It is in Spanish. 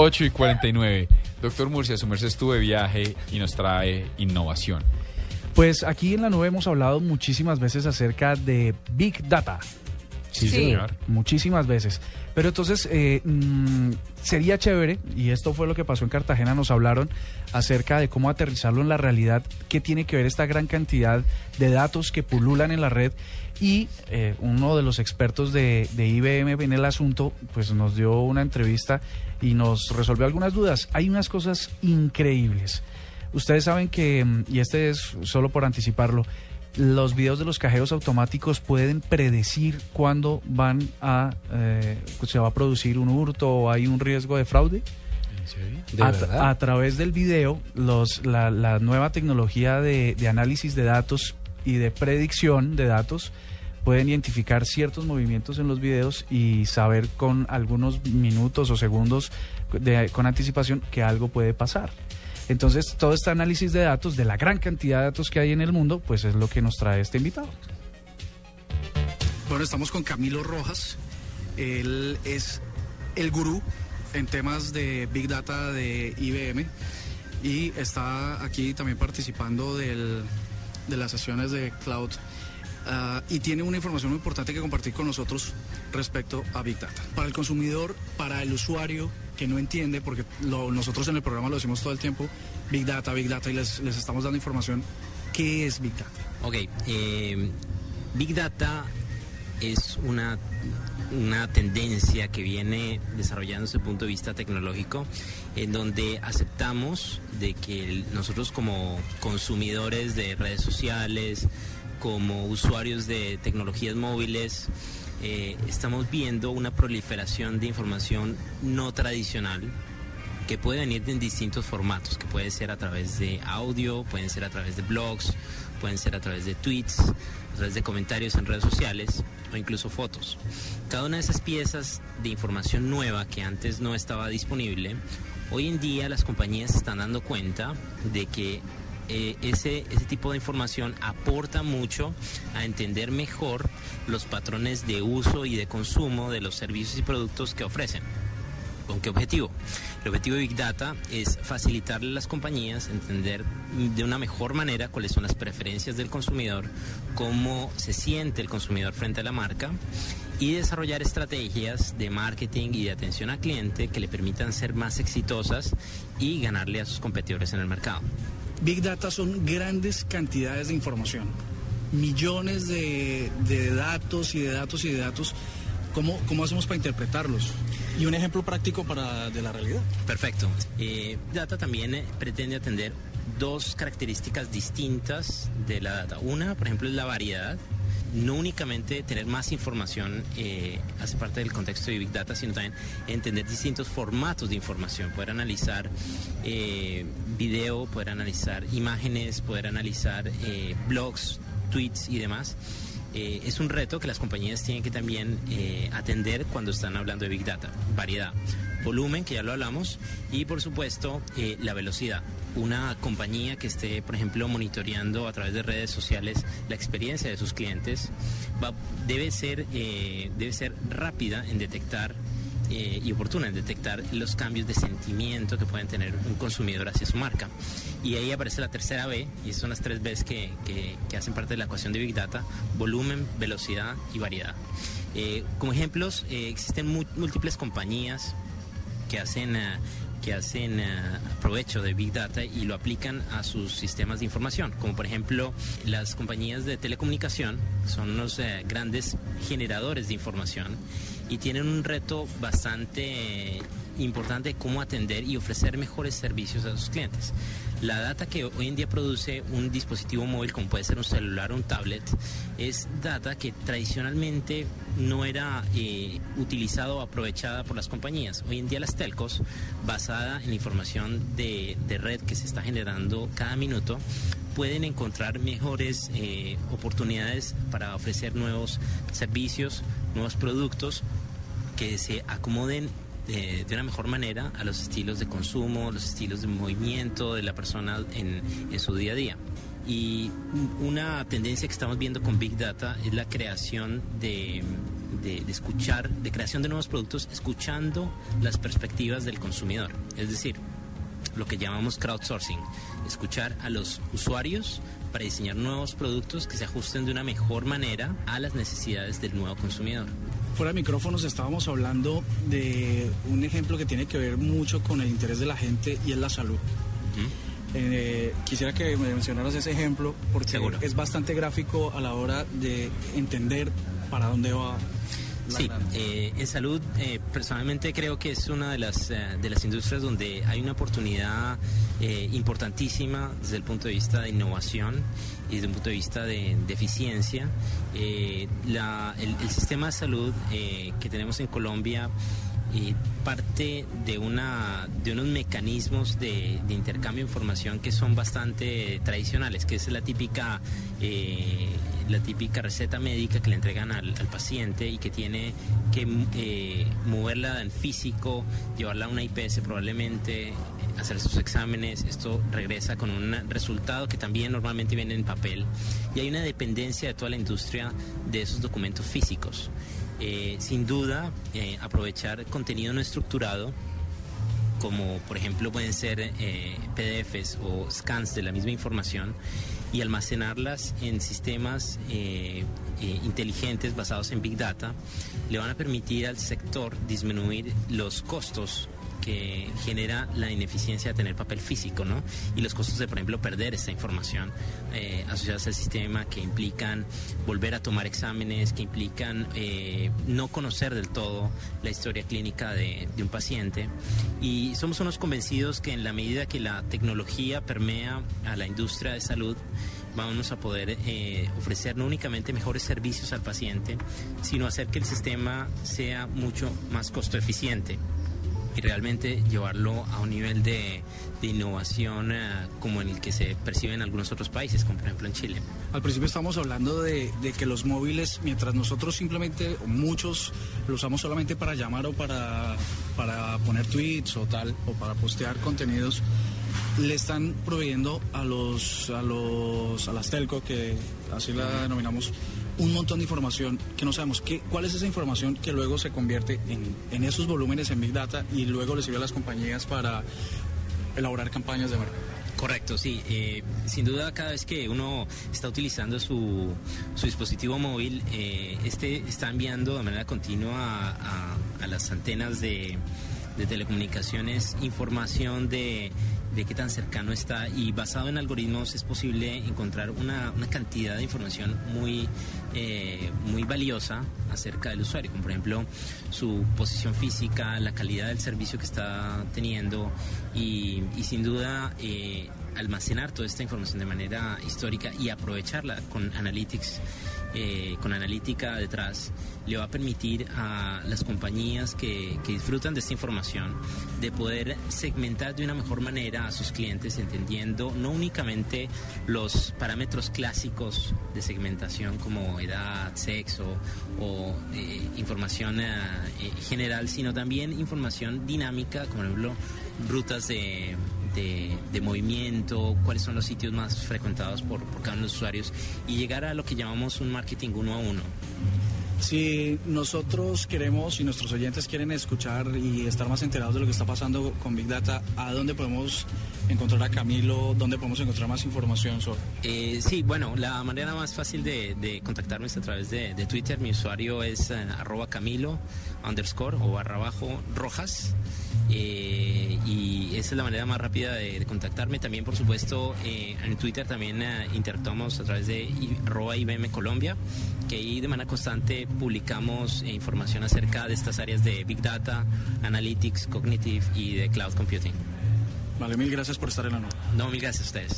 8 y 49. Doctor Murcia, su merced estuvo de viaje y nos trae innovación. Pues aquí en la nube hemos hablado muchísimas veces acerca de Big Data. Sí, señor. Muchísimas veces. Pero entonces eh, mm, sería chévere, y esto fue lo que pasó en Cartagena, nos hablaron acerca de cómo aterrizarlo en la realidad, qué tiene que ver esta gran cantidad de datos que pululan en la red. Y eh, uno de los expertos de, de IBM en el asunto, pues nos dio una entrevista y nos resolvió algunas dudas. Hay unas cosas increíbles. Ustedes saben que, mm, y este es solo por anticiparlo, los videos de los cajeros automáticos pueden predecir cuándo van a eh, se va a producir un hurto o hay un riesgo de fraude. ¿De a, a través del video, los, la, la nueva tecnología de, de análisis de datos y de predicción de datos pueden identificar ciertos movimientos en los videos y saber con algunos minutos o segundos de- con anticipación que algo puede pasar. Entonces, todo este análisis de datos, de la gran cantidad de datos que hay en el mundo, pues es lo que nos trae este invitado. Bueno, estamos con Camilo Rojas. Él es el gurú en temas de Big Data de IBM y está aquí también participando del- de las sesiones de Cloud. Ah, y tiene una información muy importante que compartir con nosotros respecto a Big Data. Para el consumidor, para el usuario que no entiende, porque nosotros en el programa lo decimos todo el tiempo, Big Data, Big Data, y les, les estamos dando información. ¿Qué es Big Data? Ok, eh, Big Data es una, una tendencia que viene desarrollándose desde el punto de vista tecnológico, en donde aceptamos de que nosotros como consumidores de redes sociales, como usuarios de tecnologías móviles, eh, estamos viendo una proliferación de información no tradicional que puede venir en distintos formatos, que puede ser a través de audio, pueden ser a través de blogs, pueden ser a través de tweets, a través de comentarios en redes sociales o incluso fotos. Cada una de esas piezas de información nueva que antes no estaba disponible, hoy en día las compañías están dando cuenta de que eh, ese, ese tipo de información aporta mucho a entender mejor los patrones de uso y de consumo de los servicios y productos que ofrecen. ¿Con qué objetivo? El objetivo de Big Data es facilitarle a las compañías entender de una mejor manera cuáles son las preferencias del consumidor, cómo se siente el consumidor frente a la marca y desarrollar estrategias de marketing y de atención al cliente que le permitan ser más exitosas y ganarle a sus competidores en el mercado. Big Data son grandes cantidades de información, millones de, de datos y de datos y de datos. ¿Cómo, ¿Cómo hacemos para interpretarlos? Y un ejemplo práctico para, de la realidad. Perfecto. Eh, data también eh, pretende atender dos características distintas de la data. Una, por ejemplo, es la variedad. No únicamente tener más información eh, hace parte del contexto de Big Data, sino también entender distintos formatos de información, poder analizar eh, video, poder analizar imágenes, poder analizar eh, blogs, tweets y demás. Es un reto que las compañías tienen que también atender cuando están hablando de Big Data. Variedad, volumen, que ya lo hablamos, y por supuesto eh, la velocidad. Una compañía que esté, por ejemplo, monitoreando a través de redes sociales la experiencia de sus clientes va- debe, ser, eh, debe ser rápida en detectar eh, y oportuna en detectar los cambios de sentimiento que pueden tener un consumidor hacia su marca. Y ahí aparece la tercera B, y son las tres Bs que, que- que hacen parte de la ecuación de Big Data, volumen, velocidad y variedad. Eh, como ejemplos, eh, existen múltiples compañías que hacen, eh, que hacen eh, provecho de Big Data y lo aplican a sus sistemas de información, como por ejemplo las compañías de telecomunicación, son unos eh, grandes generadores de información y tienen un reto bastante importante de cómo atender y ofrecer mejores servicios a sus clientes. La data que hoy en día produce un dispositivo móvil, como puede ser un celular o un tablet, es data que tradicionalmente no era eh, utilizada o aprovechada por las compañías. Hoy en día las telcos, basada en la información de, red que se está generando cada minuto, pueden encontrar mejores eh, oportunidades para ofrecer nuevos servicios, nuevos productos que se acomoden eh, de una mejor manera a los estilos de consumo, los estilos de movimiento de la persona en, su día a día. Y una tendencia que estamos viendo con Big Data es la creación de, de escuchar, de creación de nuevos productos, escuchando las perspectivas del consumidor. Es decir, lo que llamamos crowdsourcing, escuchar a los usuarios para diseñar nuevos productos que se ajusten de una mejor manera a las necesidades del nuevo consumidor. Fuera de micrófonos estábamos hablando de un ejemplo que tiene que ver mucho con el interés de la gente y es la salud. Eh, quisiera que me mencionaras ese ejemplo porque Seguro. es bastante gráfico a la hora de entender para dónde va. Sí, eh, en salud eh, personalmente creo que es una de las, eh, de las industrias donde hay una oportunidad eh, importantísima desde el punto de vista de innovación y desde un punto de vista de, de eficiencia. Eh, la- el, el sistema de salud eh, que tenemos en Colombia eh, parte de, una, de unos mecanismos de, de intercambio de información que son bastante tradicionales, que es la típica, eh, la típica receta médica que le entregan al, al paciente y que tiene que eh, moverla en físico, llevarla a una IPS probablemente, hacer sus exámenes, esto regresa con un resultado que también normalmente viene en papel y hay una dependencia de toda la industria de esos documentos físicos. Eh, sin duda, eh, aprovechar contenido no estructurado, como por ejemplo pueden ser eh, PDFs o scans de la misma información, y almacenarlas en sistemas eh, eh, inteligentes basados en Big Data, le van a permitir al sector disminuir los costos que genera la ineficiencia de tener papel físico, ¿no? Y los costos de, por ejemplo, perder esta información eh, asociadas al sistema que implican volver a tomar exámenes, que implican eh, no conocer del todo la historia clínica de, de un paciente. Y somos unos convencidos que en la medida que la tecnología permea a la industria de salud, vamos a poder eh, ofrecer no únicamente mejores servicios al paciente, sino hacer que el sistema sea mucho más costo eficiente y realmente llevarlo a un nivel de, de innovación eh, como en el que se percibe en algunos otros países, como por ejemplo en Chile. Al principio estamos hablando de, de que los móviles, mientras nosotros simplemente, o muchos lo usamos solamente para llamar o para, para poner tweets o tal, o para postear contenidos, le están proveyendo a los a los a las telco que así la denominamos un montón de información que no sabemos qué, cuál es esa información que luego se convierte en, en esos volúmenes en Big Data y luego le sirve a las compañías para elaborar campañas de marca. Correcto, sí. Eh, sin duda, cada vez que uno está utilizando su, su dispositivo móvil, eh, este está enviando de manera continua a, a- a las antenas de, de telecomunicaciones información de, de qué tan cercano está y basado en algoritmos es posible encontrar una, una cantidad de información muy, eh, muy valiosa acerca del usuario, como por ejemplo su posición física, la calidad del servicio que está teniendo y, sin duda eh, almacenar toda esta información de manera histórica y aprovecharla con analytics eh, con analítica detrás, le va a permitir a las compañías que, disfrutan de esta información de poder segmentar de una mejor manera a sus clientes, entendiendo no únicamente los parámetros clásicos de segmentación como edad, sexo o eh, información eh, general, sino también información dinámica, como por ejemplo rutas de, de, de movimiento, cuáles son los sitios más frecuentados por, por cada uno de los usuarios y llegar a lo que llamamos un marketing uno a uno. Si nosotros queremos y nuestros oyentes quieren escuchar y estar más enterados de lo que está pasando con Big Data, ¿a dónde podemos encontrar a Camilo? ¿Dónde podemos encontrar más información sobre? Eh, sí, bueno, la manera más fácil de, de contactarme es a través de, de Twitter. Mi usuario es eh, arroba camilo underscore o barra bajo rojas. Eh, y esa es la manera más rápida de, de contactarme. También, por supuesto, eh, en Twitter también eh, interactuamos a través de arroba IBM Colombia, que ahí de manera constante publicamos información acerca de estas áreas de Big Data, Analytics, Cognitive y de Cloud Computing. Vale, mil gracias por estar en la nota. No, mil gracias a ustedes.